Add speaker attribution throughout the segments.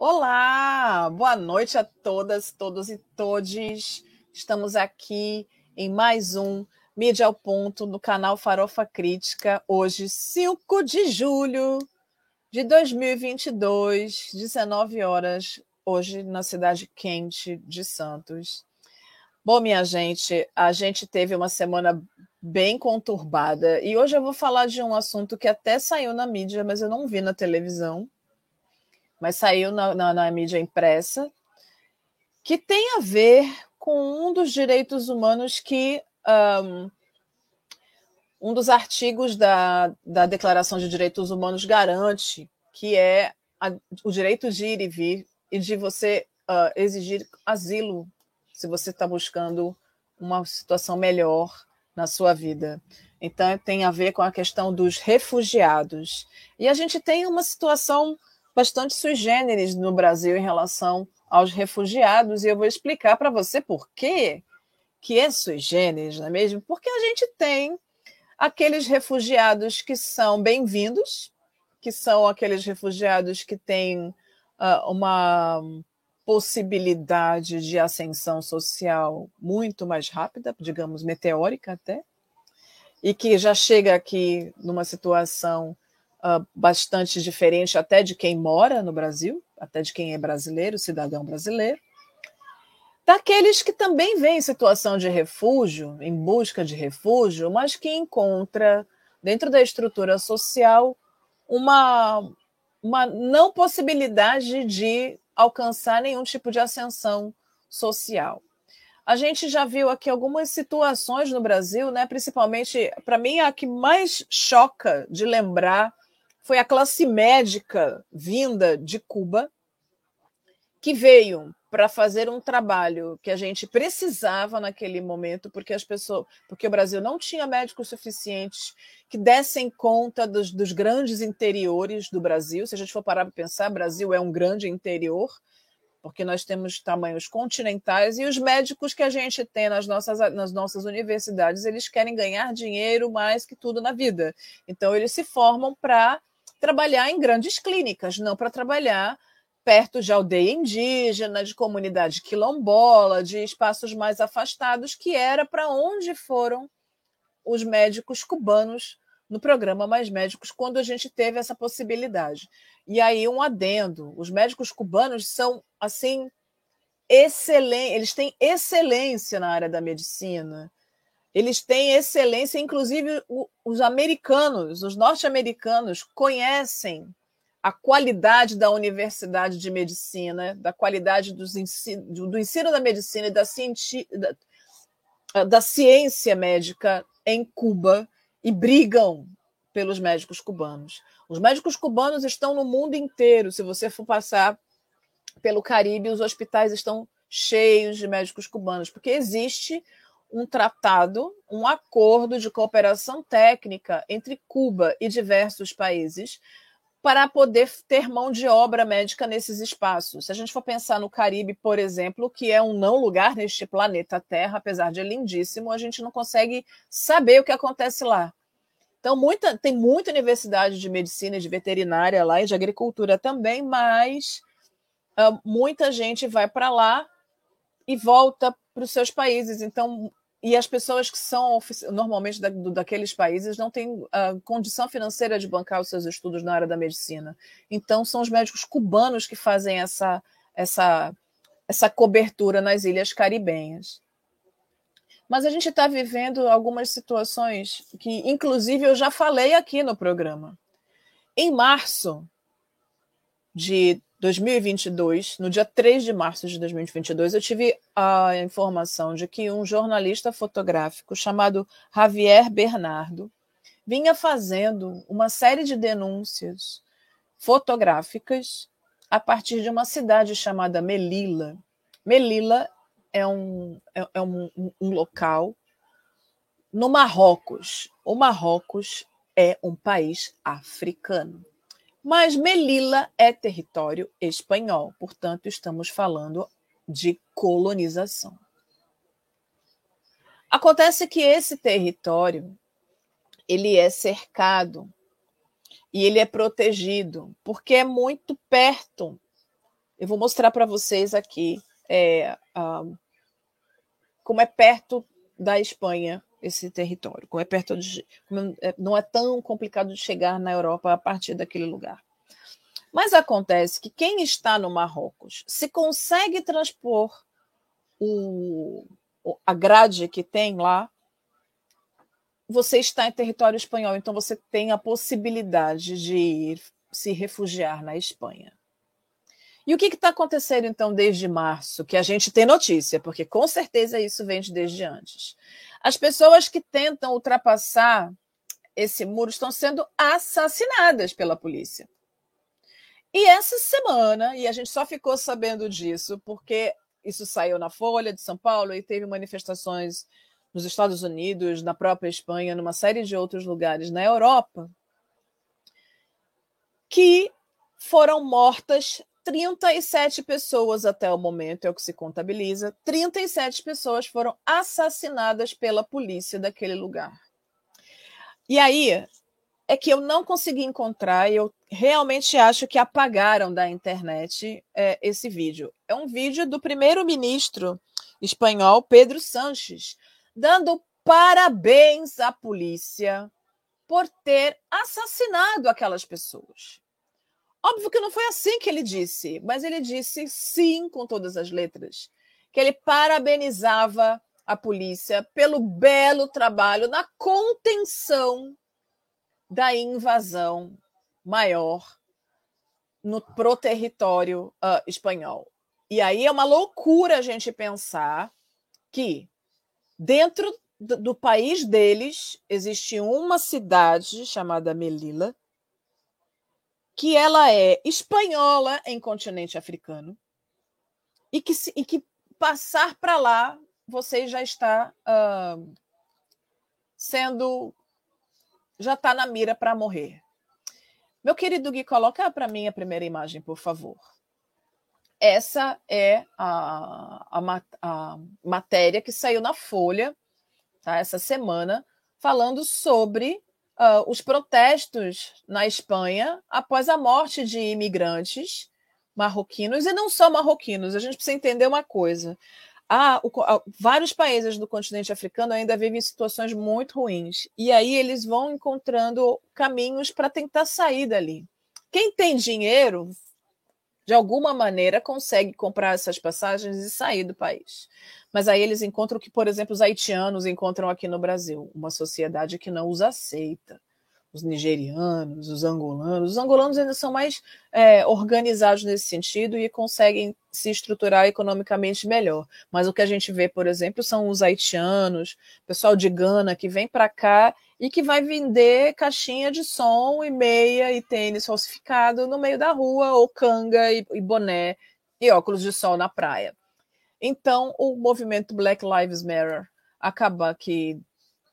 Speaker 1: Olá, boa noite a todas, todos e todes. Estamos aqui em mais um Mídia ao Ponto no canal Farofa Crítica, hoje, 5 de julho de 2022, 19 horas, hoje na cidade quente de Santos. Bom, minha gente, a gente teve uma semana bem conturbada e hoje eu vou falar de um assunto que até saiu na mídia, mas eu não vi na televisão mas saiu na, na, na mídia impressa, que tem a ver com um dos direitos humanos que um, um dos artigos da, da Declaração de Direitos Humanos garante, que é a, o direito de ir e vir e de você uh, exigir asilo se você está buscando uma situação melhor na sua vida. Então, tem a ver com a questão dos refugiados. E a gente tem uma situação bastante sui generis no Brasil em relação aos refugiados, e eu vou explicar para você por quê que é sui generis, não é mesmo? Porque a gente tem aqueles refugiados que são bem-vindos, que são aqueles refugiados que têm uh, uma possibilidade de ascensão social muito mais rápida, digamos, meteórica até, e que já chega aqui numa situação uh, bastante diferente até de quem mora no Brasil, até de quem é brasileiro, cidadão brasileiro, daqueles que também vêm em situação de refúgio, em busca de refúgio, mas que encontra dentro da estrutura social uma, uma não possibilidade de alcançar nenhum tipo de ascensão social. A gente já viu aqui algumas situações no Brasil, né? Principalmente, para mim, a que mais choca de lembrar foi a classe médica vinda de Cuba que veio para fazer um trabalho que a gente precisava naquele momento, porque as pessoas, porque o Brasil não tinha médicos suficientes que dessem conta dos, dos grandes interiores do Brasil. Se a gente for parar para pensar, Brasil é um grande interior, porque nós temos tamanhos continentais e os médicos que a gente tem nas nossas, nas nossas universidades, eles querem ganhar dinheiro mais que tudo na vida. Então, eles se formam para trabalhar em grandes clínicas, não para trabalhar perto de aldeia indígena, de comunidade quilombola, de espaços mais afastados, que era para onde foram os médicos cubanos no programa Mais Médicos, quando a gente teve essa possibilidade. E aí, um adendo: os médicos cubanos são, assim, excelentes, eles têm excelência na área da medicina. Eles têm excelência, inclusive os americanos, os norte-americanos conhecem a qualidade da universidade de medicina, da qualidade ensino, do ensino da medicina e da, cienti, da, da ciência médica em Cuba e brigam pelos médicos cubanos. Os médicos cubanos estão no mundo inteiro. Se você for passar pelo Caribe, os hospitais estão cheios de médicos cubanos, porque existe um tratado, um acordo de cooperação técnica entre Cuba e diversos países para poder ter mão de obra médica nesses espaços. Se a gente for pensar no Caribe, por exemplo, que é um não lugar neste planeta Terra, apesar de lindíssimo, a gente não consegue saber o que acontece lá. Então, muita, tem muita universidade de medicina de veterinária lá e de agricultura também, mas uh, muita gente vai para lá e volta para os seus países. Então, e as pessoas que são normalmente da, daqueles países não têm a condição financeira de bancar os seus estudos na área da medicina. Então, são os médicos cubanos que fazem essa, essa, essa cobertura nas ilhas caribenhas. Mas a gente está vivendo algumas situações que, inclusive, eu já falei aqui no programa. Em março de 2022, no dia 3 de março de 2022, eu tive a informação de que um jornalista fotográfico chamado Javier Bernardo vinha fazendo uma série de denúncias fotográficas a partir de uma cidade chamada Melilla. Melilla é um, é, é um, um local no Marrocos. O Marrocos é um país africano. Mas Melilla é território espanhol, portanto, estamos falando de colonização. Acontece que esse território ele é cercado e ele é protegido porque é muito perto Eu vou mostrar para vocês aqui é, como é perto da Espanha esse território, como é perto de, é, não é tão complicado de chegar na Europa a partir daquele lugar. Mas acontece que quem está no Marrocos, se consegue transpor o, a grade que tem lá, você está em território espanhol, então você tem a possibilidade de ir se refugiar na Espanha. E o que está acontecendo, então, desde março? Que a gente tem notícia, porque com certeza isso vem desde antes. As pessoas que tentam ultrapassar esse muro estão sendo assassinadas pela polícia. E essa semana, e a gente só ficou sabendo disso porque isso saiu na Folha de São Paulo e teve manifestações nos Estados Unidos, na própria Espanha, numa série de outros lugares na Europa, que foram mortas 37 pessoas até o momento, é o que se contabiliza. 37 pessoas foram assassinadas pela polícia daquele lugar. E aí é que eu não consegui encontrar, e eu realmente acho que apagaram da internet é, esse vídeo. É um vídeo do primeiro-ministro espanhol, Pedro Sanches, dando parabéns à polícia por ter assassinado aquelas pessoas. Óbvio que não foi assim que ele disse, mas ele disse sim com todas as letras, que ele parabenizava a polícia pelo belo trabalho na contenção da invasão maior no pro território uh, espanhol. E aí é uma loucura a gente pensar que dentro do, do país deles existe uma cidade chamada Melilla que ela é espanhola em continente africano e que, e que passar para lá você já está uh, sendo já está na mira para morrer. Meu querido Gui, coloca para mim a primeira imagem, por favor. Essa é a, a, a matéria que saiu na Folha tá, essa semana, falando sobre uh, os protestos na Espanha após a morte de imigrantes marroquinos, e não só marroquinos, a gente precisa entender uma coisa. Ah, o, vários países do continente africano ainda vivem situações muito ruins. E aí eles vão encontrando caminhos para tentar sair dali. Quem tem dinheiro, de alguma maneira, consegue comprar essas passagens e sair do país. Mas aí eles encontram que, por exemplo, os haitianos encontram aqui no Brasil, uma sociedade que não os aceita. Os nigerianos, os angolanos. Os angolanos ainda são mais é, organizados nesse sentido e conseguem se estruturar economicamente melhor. Mas o que a gente vê, por exemplo, são os haitianos, pessoal de Gana que vem para cá e que vai vender caixinha de som e meia e tênis falsificado no meio da rua, ou canga e, e boné e óculos de sol na praia. Então, o movimento Black Lives Matter acaba que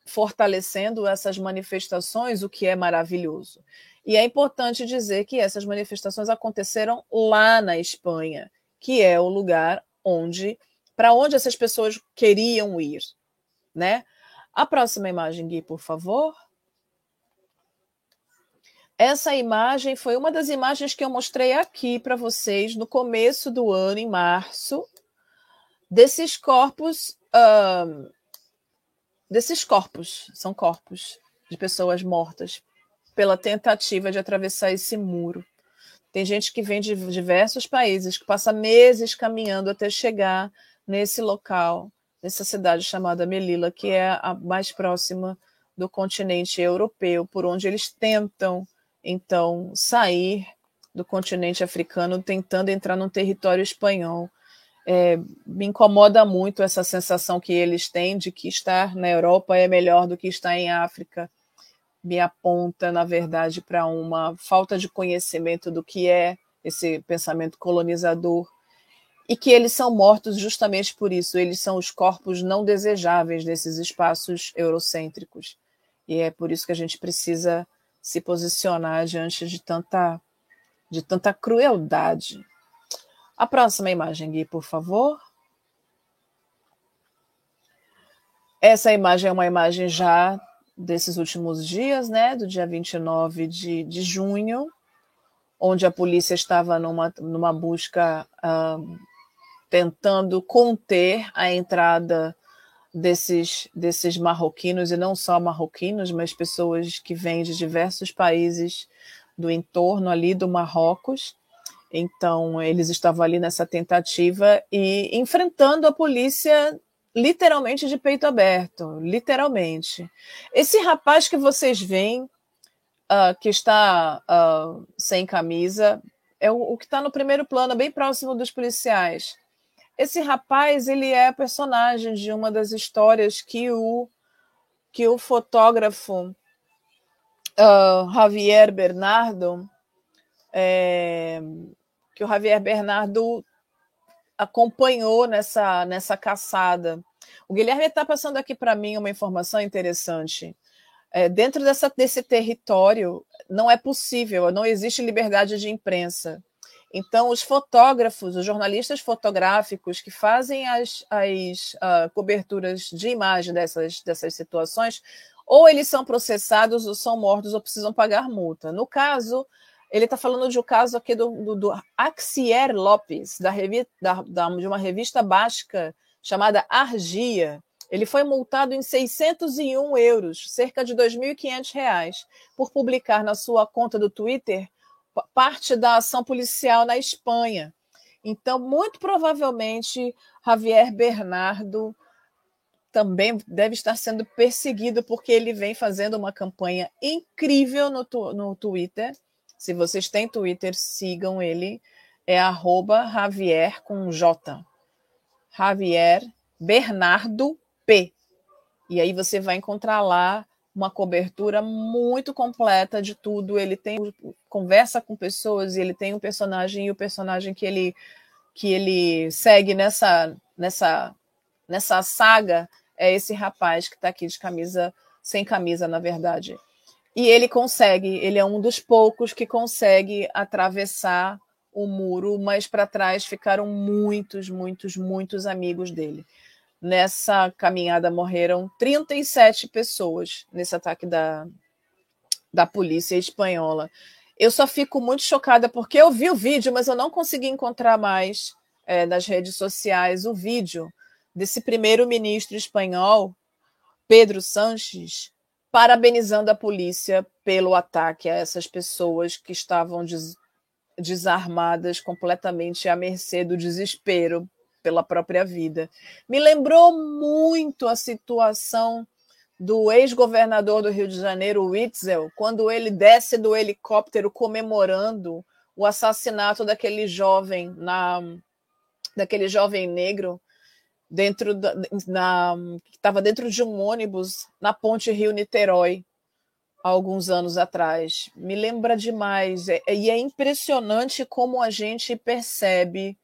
Speaker 1: fortalecendo essas manifestações, o que é maravilhoso. E é importante dizer que essas manifestações aconteceram lá na Espanha, que é o lugar onde para onde essas pessoas queriam ir, né? A próxima imagem, Gui, por favor. Essa imagem foi uma das imagens que eu mostrei aqui para vocês no começo do ano, em março, desses corpos, desses corpos, são corpos de pessoas mortas pela tentativa de atravessar esse muro. Tem gente que vem de diversos países, que passa meses caminhando até chegar nesse local, nessa cidade chamada Melilla, que é a mais próxima do continente europeu, por onde eles tentam, então, sair do continente africano, tentando entrar num território espanhol. É, me incomoda muito essa sensação que eles têm de que estar na Europa é melhor do que estar em África. Me aponta, na verdade, para uma falta de conhecimento do que é esse pensamento colonizador e que eles são mortos justamente por isso. Eles são os corpos não desejáveis desses espaços eurocêntricos. E é por isso que a gente precisa se posicionar diante de tanta, de tanta crueldade. A próxima imagem, Gui, por favor. Essa imagem é uma imagem já desses últimos dias, né, do dia 29 de, de junho, onde a polícia estava numa, numa busca tentando conter a entrada desses, desses marroquinos, e não só marroquinos, mas pessoas que vêm de diversos países do entorno ali do Marrocos. Então, eles estavam ali nessa tentativa e enfrentando a polícia literalmente de peito aberto, literalmente. Esse rapaz que vocês veem, uh, que está uh, sem camisa, é o, o que está no primeiro plano, bem próximo dos policiais. Esse rapaz, ele é personagem de uma das histórias que o que o fotógrafo uh, Javier Bernardo, é, que o Javier Bernardo acompanhou nessa, nessa caçada. O Guilherme está passando aqui para mim uma informação interessante. É, dentro dessa, desse território, não é possível, não existe liberdade de imprensa. Então, os fotógrafos, os jornalistas fotográficos que fazem as, as uh, coberturas de imagem dessas, dessas situações, ou eles são processados, ou são mortos, ou precisam pagar multa. No caso, ele está falando de um caso aqui do, do, do Axier Lopes, da, revi, da, da, de uma revista básica chamada Argia. Ele foi multado em 601 euros, cerca de R$ 2.500, por publicar na sua conta do Twitter parte da ação policial na Espanha. Então, muito provavelmente, Javier Bernardo também deve estar sendo perseguido, porque ele vem fazendo uma campanha incrível no, no Twitter. Se vocês têm Twitter, sigam ele. É arroba Javier com J. Javier Bernardo P. E aí você vai encontrar lá uma cobertura muito completa de tudo. Ele tem conversa com pessoas e ele tem um personagem e o personagem que ele que ele segue nessa nessa nessa saga é esse rapaz que está aqui de camisa sem camisa, na verdade. E ele consegue, ele é um dos poucos que consegue atravessar o muro, mas para trás ficaram muitos, muitos, muitos amigos dele. Nessa caminhada morreram 37 pessoas nesse ataque da, da polícia espanhola. Eu só fico muito chocada porque eu vi o vídeo, mas eu não consegui encontrar mais é, nas redes sociais o vídeo desse primeiro-ministro espanhol, Pedro Sanches, parabenizando a polícia pelo ataque a essas pessoas que estavam des desarmadas, completamente à mercê do desespero pela própria vida. Me lembrou muito a situação do ex-governador do Rio de Janeiro, Witzel, quando ele desce do helicóptero comemorando o assassinato daquele jovem na daquele jovem negro dentro da, na estava dentro de um ônibus na ponte Rio Niterói há alguns anos atrás. Me lembra demais é, e é impressionante como a gente percebe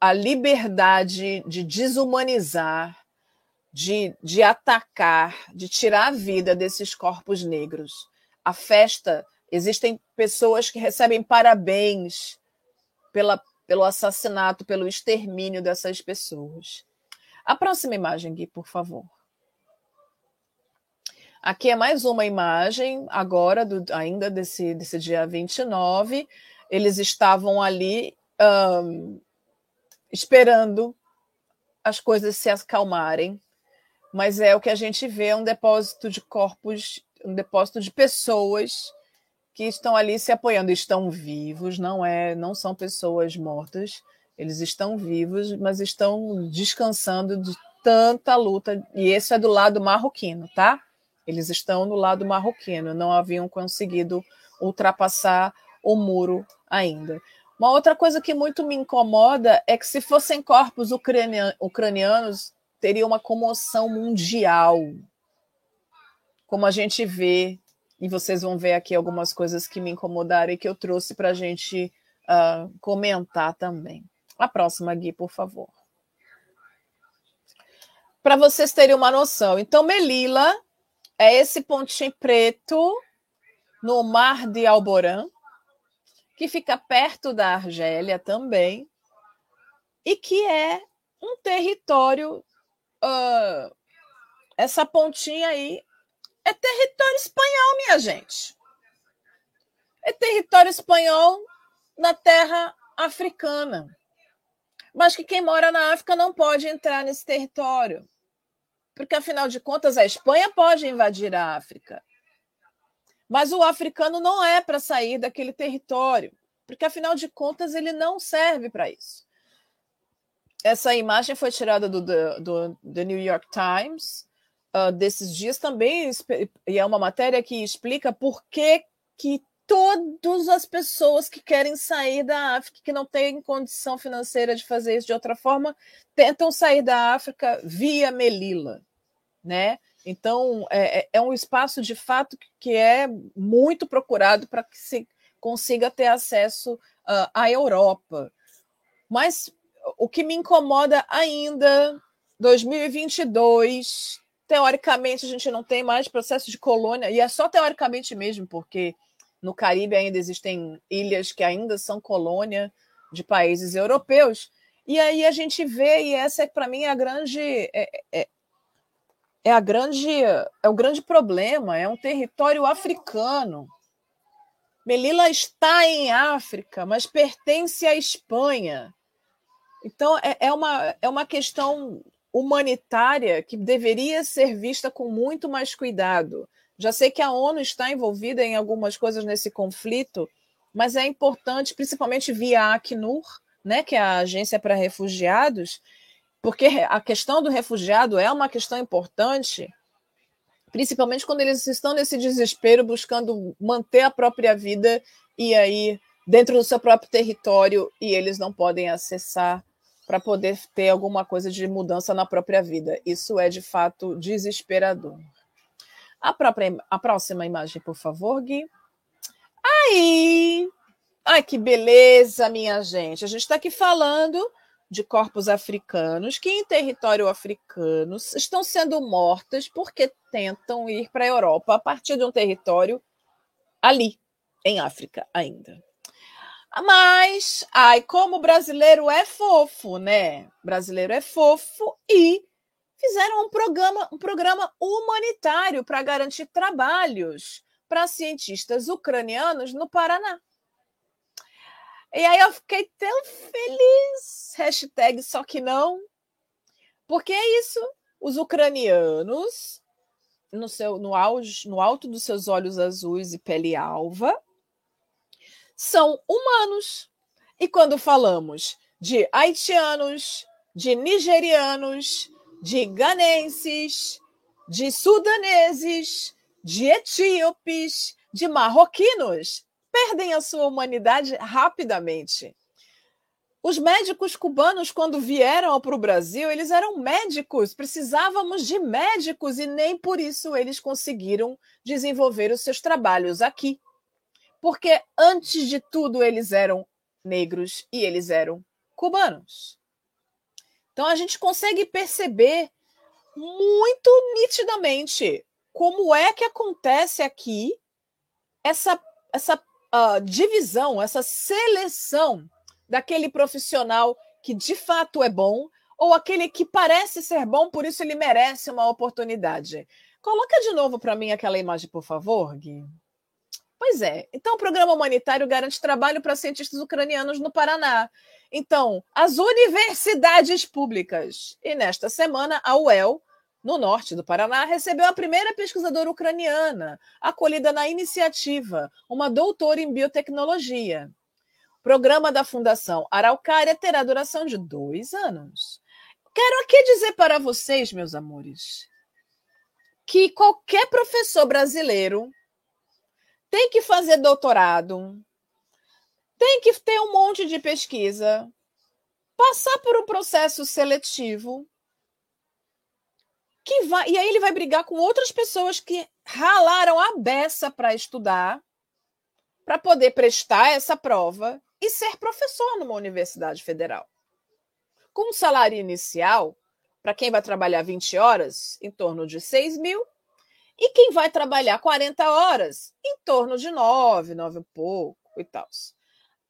Speaker 1: a liberdade de desumanizar, de, de atacar, de tirar a vida desses corpos negros. A festa, existem pessoas que recebem parabéns pela, pelo assassinato, pelo extermínio dessas pessoas. A próxima imagem, Gui, por favor. Aqui é mais uma imagem, agora, do, ainda desse, desse dia 29. Eles estavam ali um, esperando as coisas se acalmarem, mas é o que a gente vê: um depósito de corpos, um depósito de pessoas que estão ali se apoiando, estão vivos, não é, não são pessoas mortas, eles estão vivos, mas estão descansando de tanta luta. E esse é do lado marroquino, tá? Eles estão no lado marroquino, não haviam conseguido ultrapassar o muro ainda. Uma outra coisa que muito me incomoda é que, se fossem corpos ucranianos, teria uma comoção mundial. Como a gente vê, e vocês vão ver aqui algumas coisas que me incomodaram e que eu trouxe para a gente uh, comentar também. A próxima, Gui, por favor. Para vocês terem uma noção. Então, Melilla é esse pontinho preto no mar de Alborã, que fica perto da Argélia também, e que é um território. Uh, essa pontinha aí é território espanhol, minha gente. É território espanhol na terra africana. Mas que quem mora na África não pode entrar nesse território. Porque, afinal de contas, a Espanha pode invadir a África. Mas o africano não é para sair daquele território, porque, afinal de contas, ele não serve para isso. Essa imagem foi tirada do, do, do The New York Times uh, desses dias também, e é uma matéria que explica por que, que todas as pessoas que querem sair da África, que não têm condição financeira de fazer isso de outra forma, tentam sair da África via Melilla, né? Então, é, é, é um espaço de fato que é muito procurado para que se consiga ter acesso uh, à Europa. Mas o que me incomoda ainda, 2022, teoricamente a gente não tem mais processo de colônia, e é só teoricamente mesmo, porque no Caribe ainda existem ilhas que ainda são colônia de países europeus. E aí a gente vê, e essa é para mim a grande é, é, é a grande é o grande problema, é um território africano. Melilla está em África, mas pertence à Espanha. Então é, é, uma, é uma questão humanitária que deveria ser vista com muito mais cuidado. Já sei que a ONU está envolvida em algumas coisas nesse conflito, mas é importante, principalmente via a Acnur, né, que é a agência para refugiados, porque a questão do refugiado é uma questão importante, principalmente quando eles estão nesse desespero buscando manter a própria vida e aí dentro do seu próprio território e eles não podem acessar para poder ter alguma coisa de mudança na própria vida. Isso é de fato desesperador. A, própria, a próxima imagem, por favor, Gui. Aí! Ai, que beleza, minha gente. A gente está aqui falando de corpos africanos que em território africano estão sendo mortas porque tentam ir para a Europa a partir de um território ali, em África ainda. Mas, ai, como o brasileiro é fofo, né? brasileiro é fofo e fizeram um programa, um programa humanitário para garantir trabalhos para cientistas ucranianos no Paraná. E aí eu fiquei tão feliz, hashtag só que não, porque é isso, os ucranianos, no, seu, no, auge, no alto dos seus olhos azuis e pele alva, são humanos. E quando falamos de haitianos, de nigerianos, de ganenses, de sudaneses, de etíopes, de marroquinos, perdem a sua humanidade rapidamente. Os médicos cubanos, quando vieram para o Brasil, eles eram médicos, precisávamos de médicos e nem por isso eles conseguiram desenvolver os seus trabalhos aqui. Porque, antes de tudo, eles eram negros e eles eram cubanos. Então, a gente consegue perceber muito nitidamente como é que acontece aqui essa, essa uh, divisão, essa seleção daquele profissional que de fato é bom ou aquele que parece ser bom, por isso ele merece uma oportunidade. Coloca de novo para mim aquela imagem, por favor, Gui. Pois é. Então, o programa humanitário garante trabalho para cientistas ucranianos no Paraná. Então, as universidades públicas. E nesta semana, a UEL no norte do Paraná, recebeu a primeira pesquisadora ucraniana, acolhida na iniciativa, uma doutora em biotecnologia. O programa da Fundação Araucária terá duração de dois anos. Quero aqui dizer para vocês, meus amores, que qualquer professor brasileiro tem que fazer doutorado, tem que ter um monte de pesquisa, passar por um processo seletivo que vai e aí ele vai brigar com outras pessoas que ralaram a beça para estudar, para poder prestar essa prova e ser professor numa universidade federal. Com um salário inicial, para quem vai trabalhar 20 horas, em torno de 6 mil, e quem vai trabalhar 40 horas, em torno de 9, 9 e pouco e tal.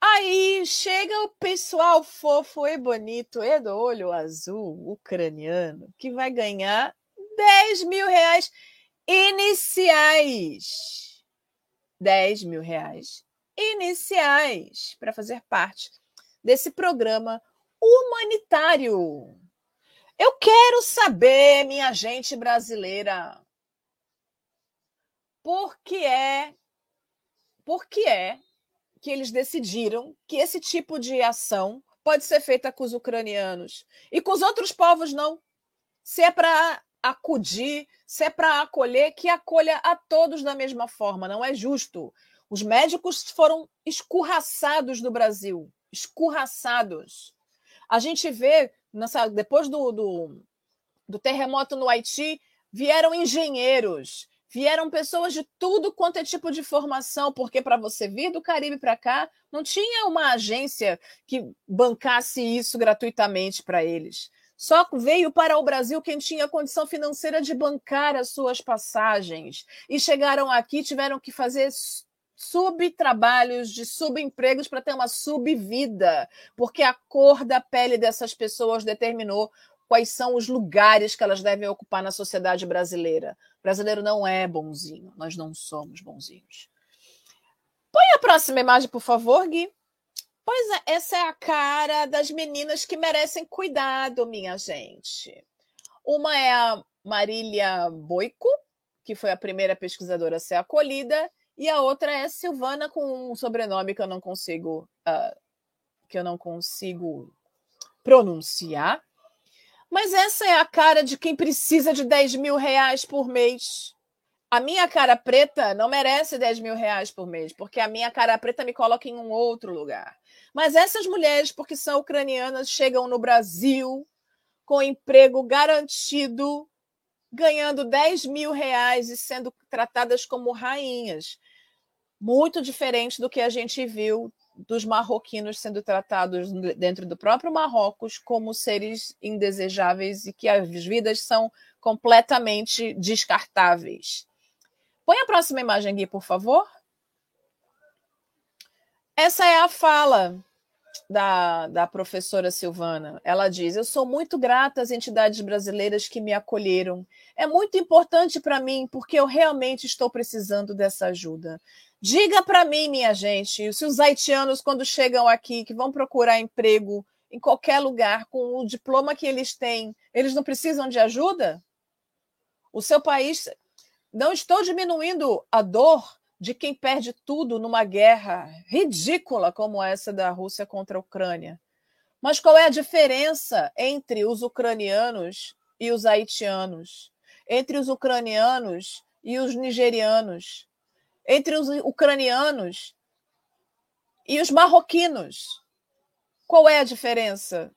Speaker 1: Aí chega o pessoal fofo e bonito e do olho azul ucraniano que vai ganhar 10 mil reais iniciais. 10 mil reais iniciais para fazer parte desse programa humanitário. Eu quero saber, minha gente brasileira, por que é, por que é que eles decidiram que esse tipo de ação pode ser feita com os ucranianos e com os outros povos não? Se é para acudir, se é para acolher, que acolha a todos da mesma forma, não é justo. Os médicos foram escurraçados do Brasil, escurraçados. A gente vê, nessa, depois do, do, do terremoto no Haiti, vieram engenheiros, vieram pessoas de tudo quanto é tipo de formação, porque para você vir do Caribe para cá, não tinha uma agência que bancasse isso gratuitamente para eles. Só veio para o Brasil quem tinha condição financeira de bancar as suas passagens. E chegaram aqui, tiveram que fazer subtrabalhos, de subempregos para ter uma subvida, porque a cor da pele dessas pessoas determinou quais são os lugares que elas devem ocupar na sociedade brasileira. Brasileiro não é bonzinho, nós não somos bonzinhos. Põe a próxima imagem, por favor, Gui. Pois é, essa é a cara das meninas que merecem cuidado, minha gente. Uma é a Marília Boico, que foi a primeira pesquisadora a ser acolhida, e a outra é Silvana com um sobrenome que eu não consigo uh, que eu não consigo pronunciar. Mas essa é a cara de quem precisa de 10 mil reais por mês. A minha cara preta não merece 10 mil reais por mês, porque a minha cara preta me coloca em um outro lugar. Mas essas mulheres, porque são ucranianas, chegam no Brasil com emprego garantido, ganhando 10 mil reais e sendo tratadas como rainhas. Muito diferente do que a gente viu dos marroquinos sendo tratados dentro do próprio Marrocos como seres indesejáveis e que as vidas são completamente descartáveis. Põe a próxima imagem aqui, por favor. Essa é a fala da, da professora Silvana. Ela diz: Eu sou muito grata às entidades brasileiras que me acolheram. É muito importante para mim, porque eu realmente estou precisando dessa ajuda. Diga para mim, minha gente, se os haitianos, quando chegam aqui, que vão procurar emprego em qualquer lugar, com o diploma que eles têm, eles não precisam de ajuda? O seu país. Não estou diminuindo a dor de quem perde tudo numa guerra ridícula como essa da Rússia contra a Ucrânia. Mas qual é a diferença entre os ucranianos e os haitianos? Entre os ucranianos e os nigerianos? Entre os ucranianos e os marroquinos? Qual é a diferença?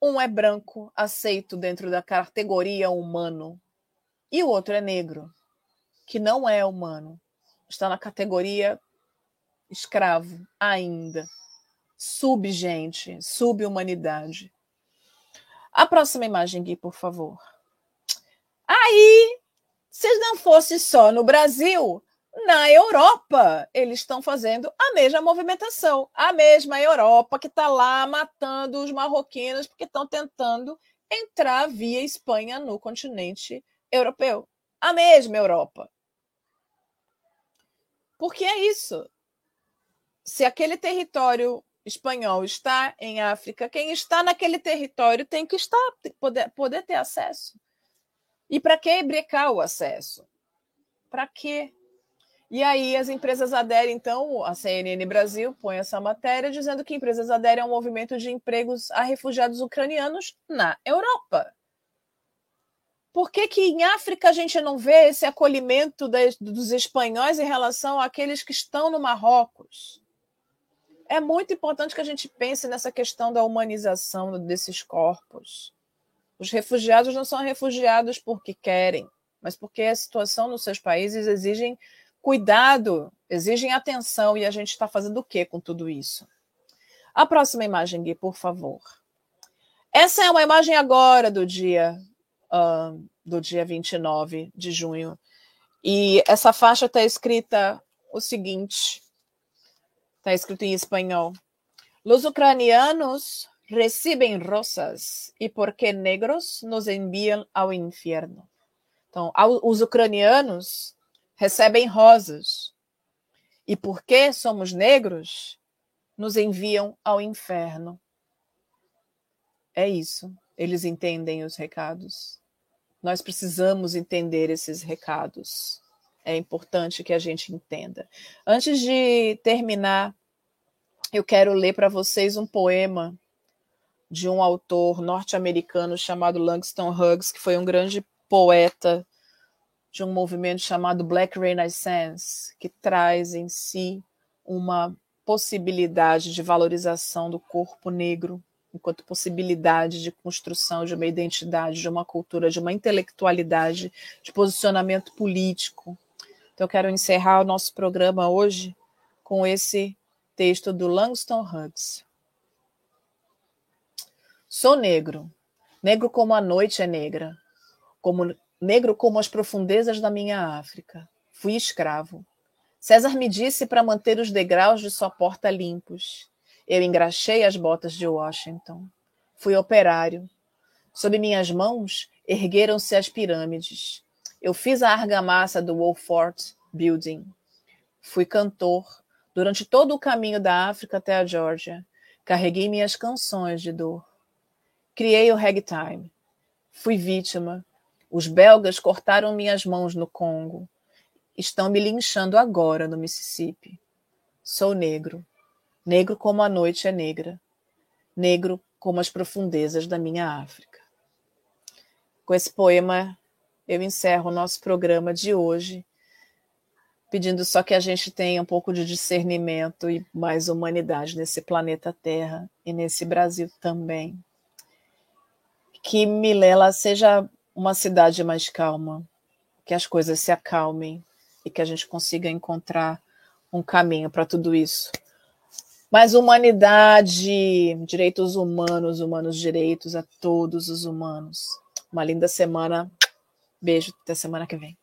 Speaker 1: Um é branco, aceito dentro da categoria humano, e o outro é negro, que não é humano está na categoria escravo ainda. Subgente, subhumanidade. A próxima imagem, Gui, por favor. Aí, se não fosse só no Brasil, na Europa, eles estão fazendo a mesma movimentação. A mesma Europa que está lá matando os marroquinos porque estão tentando entrar via Espanha no continente europeu. A mesma Europa. Porque é isso. Se aquele território espanhol está em África, quem está naquele território tem que estar, poder, poder ter acesso. E para que brecar o acesso? Para quê? E aí as empresas aderem, então, a CNN Brasil põe essa matéria dizendo que empresas aderem ao movimento de empregos a refugiados ucranianos na Europa. Por que, que em África a gente não vê esse acolhimento das, dos espanhóis em relação àqueles que estão no Marrocos? É muito importante que a gente pense nessa questão da humanização desses corpos. Os refugiados não são refugiados porque querem, mas porque a situação nos seus países exigem cuidado, exigem atenção, e a gente está fazendo o que com tudo isso? A próxima imagem, Gui, por favor. Essa é uma imagem agora do dia do dia 29 de junho. E essa faixa está escrita o seguinte: está escrito em espanhol. Los ucranianos recebem rosas e porque negros nos enviam ao inferno. Então, os ucranianos recebem rosas e porque somos negros, nos enviam ao inferno. É isso. Eles entendem os recados. Nós precisamos entender esses recados. É importante que a gente entenda. Antes de terminar, eu quero ler para vocês um poema de um autor norte-americano chamado Langston Hughes, que foi um grande poeta de um movimento chamado Black Renaissance, que traz em si uma possibilidade de valorização do corpo negro enquanto possibilidade de construção de uma identidade, de uma cultura, de uma intelectualidade, de posicionamento político. Então, eu quero encerrar o nosso programa hoje com esse texto do Langston Hughes. Sou negro, negro como a noite é negra, como negro como as profundezas da minha África. Fui escravo. César me disse para manter os degraus de sua porta limpos. Eu engraxei as botas de Washington. Fui operário. Sob minhas mãos ergueram-se as pirâmides. Eu fiz a argamassa do Wolfort Building. Fui cantor durante todo o caminho da África até a Geórgia. Carreguei minhas canções de dor. Criei o ragtime. Fui vítima os belgas cortaram minhas mãos no Congo. Estão me linchando agora no Mississippi. Sou negro. Negro como a noite é negra. Negro como as profundezas da minha África. Com esse poema, eu encerro o nosso programa de hoje, pedindo só que a gente tenha um pouco de discernimento e mais humanidade nesse planeta Terra e nesse Brasil também. Que Milela seja uma cidade mais calma, que as coisas se acalmem e que a gente consiga encontrar um caminho para tudo isso. Mas humanidade, direitos humanos, humanos direitos a todos os humanos. Uma linda semana. Beijo, até semana que vem.